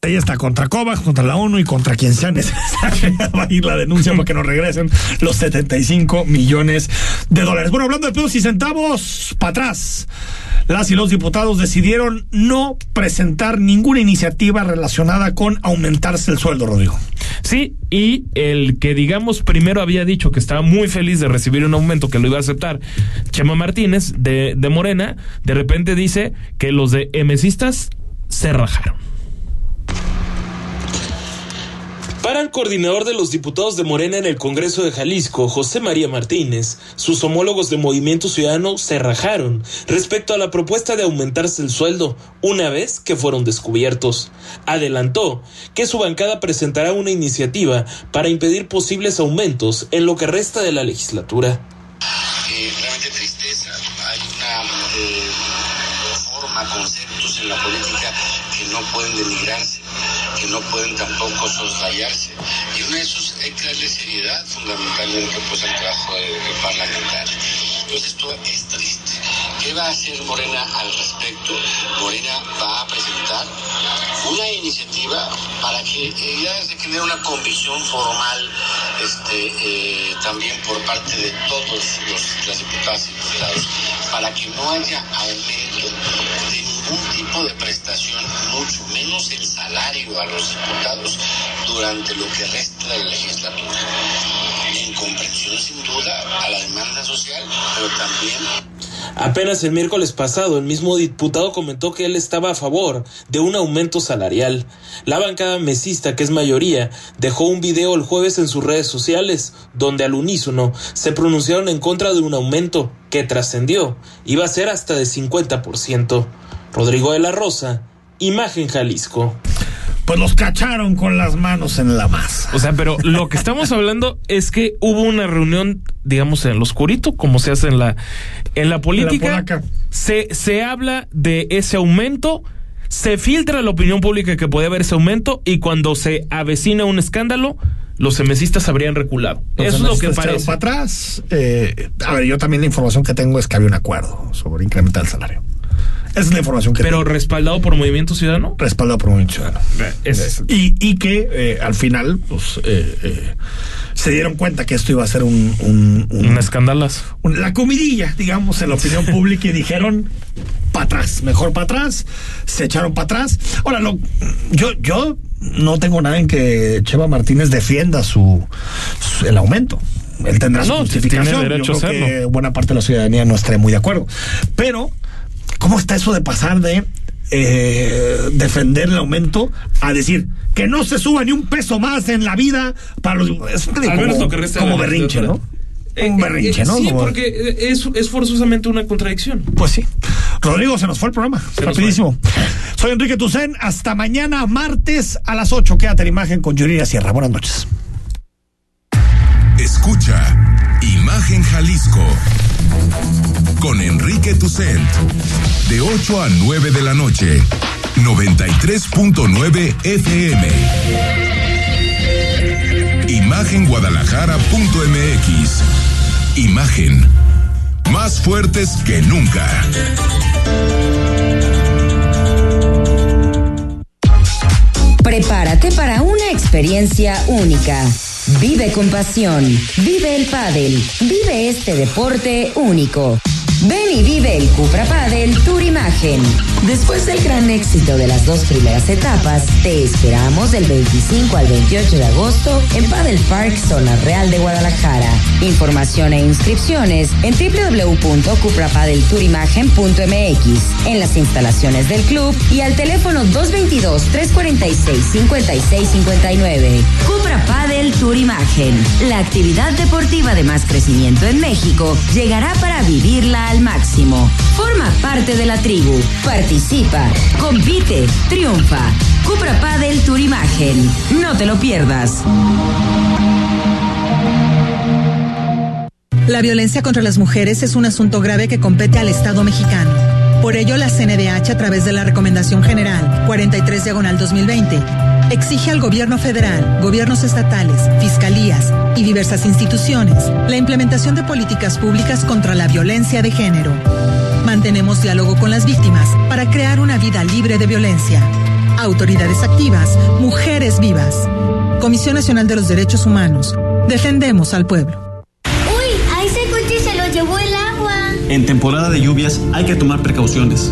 Ahí está, contra COVAX, contra la ONU y contra quien sea necesario. Va a ir la denuncia para que nos regresen los 75 millones de dólares. Bueno, hablando de pesos y centavos, para atrás. Las y los diputados decidieron no presentar ninguna iniciativa relacionada con aumentarse el sueldo, Rodrigo. Sí, y el que digamos primero había dicho que estaba muy feliz de recibir un aumento que lo iba a aceptar, Chema Martínez de, de Morena, de repente dice que los de emesistas se rajaron. Coordinador de los diputados de Morena en el Congreso de Jalisco, José María Martínez, sus homólogos de Movimiento Ciudadano se rajaron respecto a la propuesta de aumentarse el sueldo una vez que fueron descubiertos. Adelantó que su bancada presentará una iniciativa para impedir posibles aumentos en lo que resta de la legislatura. Eh, tristeza. Hay eh, conceptos en la política que no pueden denigrarse, no pueden tampoco soslayarse. Y uno de esos hay que darle seriedad fundamentalmente pues al trabajo parlamentario. Entonces esto es triste. ¿Qué va a hacer Morena al respecto? Morena va a presentar una iniciativa para que ya se genere una convicción formal este, eh, también por parte de todos los, las diputadas y diputados, para que no haya aumento de ningún tipo de prestación, mucho menos el salario a los diputados durante lo que resta de la legislatura. En comprensión sin duda a la demanda social, pero también Apenas el miércoles pasado, el mismo diputado comentó que él estaba a favor de un aumento salarial. La bancada mesista, que es mayoría, dejó un video el jueves en sus redes sociales, donde al unísono se pronunciaron en contra de un aumento que trascendió, iba a ser hasta de 50%. Rodrigo de la Rosa, Imagen Jalisco pues los cacharon con las manos en la masa. O sea, pero lo que estamos hablando es que hubo una reunión, digamos, en lo oscurito, como se hace en la, en la política. se, se habla de ese aumento, se filtra la opinión pública que puede haber ese aumento y cuando se avecina un escándalo, los semesistas habrían reculado. Eso es lo que parece. para atrás. Eh, a ver, yo también la información que tengo es que había un acuerdo sobre incrementar el salario. Esa es la información que Pero respaldado por Movimiento Ciudadano. Respaldado por Movimiento Ciudadano. y, y, que eh, al final, pues, eh, eh, se dieron cuenta que esto iba a ser un... Un, un, la comidilla, digamos, en la opinión pública y dijeron para atrás, mejor para atrás, se echaron para atrás. Ahora, lo, yo, yo no tengo nada en que Cheva Martínez defienda su, el aumento él tendrá su justificación. Tiene derecho Yo creo que buena parte de la ciudadanía no estaría muy de acuerdo. Pero ¿Cómo está eso de pasar de eh, defender el aumento a decir que no se suba ni un peso más en la vida para los es como, berrinche, ¿no? un berrinche, ¿no? Sí, porque es, es, forzosamente una contradicción. Pues sí. Rodrigo, se nos fue el programa. Rapidísimo. Soy Enrique Tucen. Hasta mañana, martes a las 8. Quédate en imagen con Yuridia Sierra. Buenas noches. Escucha Imagen Jalisco con Enrique Tucent. De 8 a 9 de la noche. 93.9 FM. Imagenguadalajara.mx. Imagen. Más fuertes que nunca. Prepárate para una experiencia única. Vive con pasión. Vive el pádel. Vive este deporte único. Ven y vive el Cupra Padel Tour Imagen. Después del gran éxito de las dos primeras etapas, te esperamos del 25 al 28 de agosto en Padel Park, Zona Real de Guadalajara. Información e inscripciones en www.cuprapadeltourimagen.mx, en las instalaciones del club y al teléfono 222-346-5659. Cupra Padel Tour Imagen. La actividad deportiva de más crecimiento en México llegará para vivirla al máximo. Forma parte de la tribu. Participa, compite, triunfa. Cupra Padel Tour Imagen. No te lo pierdas. La violencia contra las mujeres es un asunto grave que compete al Estado mexicano. Por ello, la CNDH, a través de la Recomendación General 43 Diagonal 2020, exige al gobierno federal, gobiernos estatales, fiscalías y diversas instituciones la implementación de políticas públicas contra la violencia de género. Mantenemos diálogo con las víctimas para crear una vida libre de violencia. Autoridades activas, mujeres vivas. Comisión Nacional de los Derechos Humanos. Defendemos al pueblo. En temporada de lluvias hay que tomar precauciones.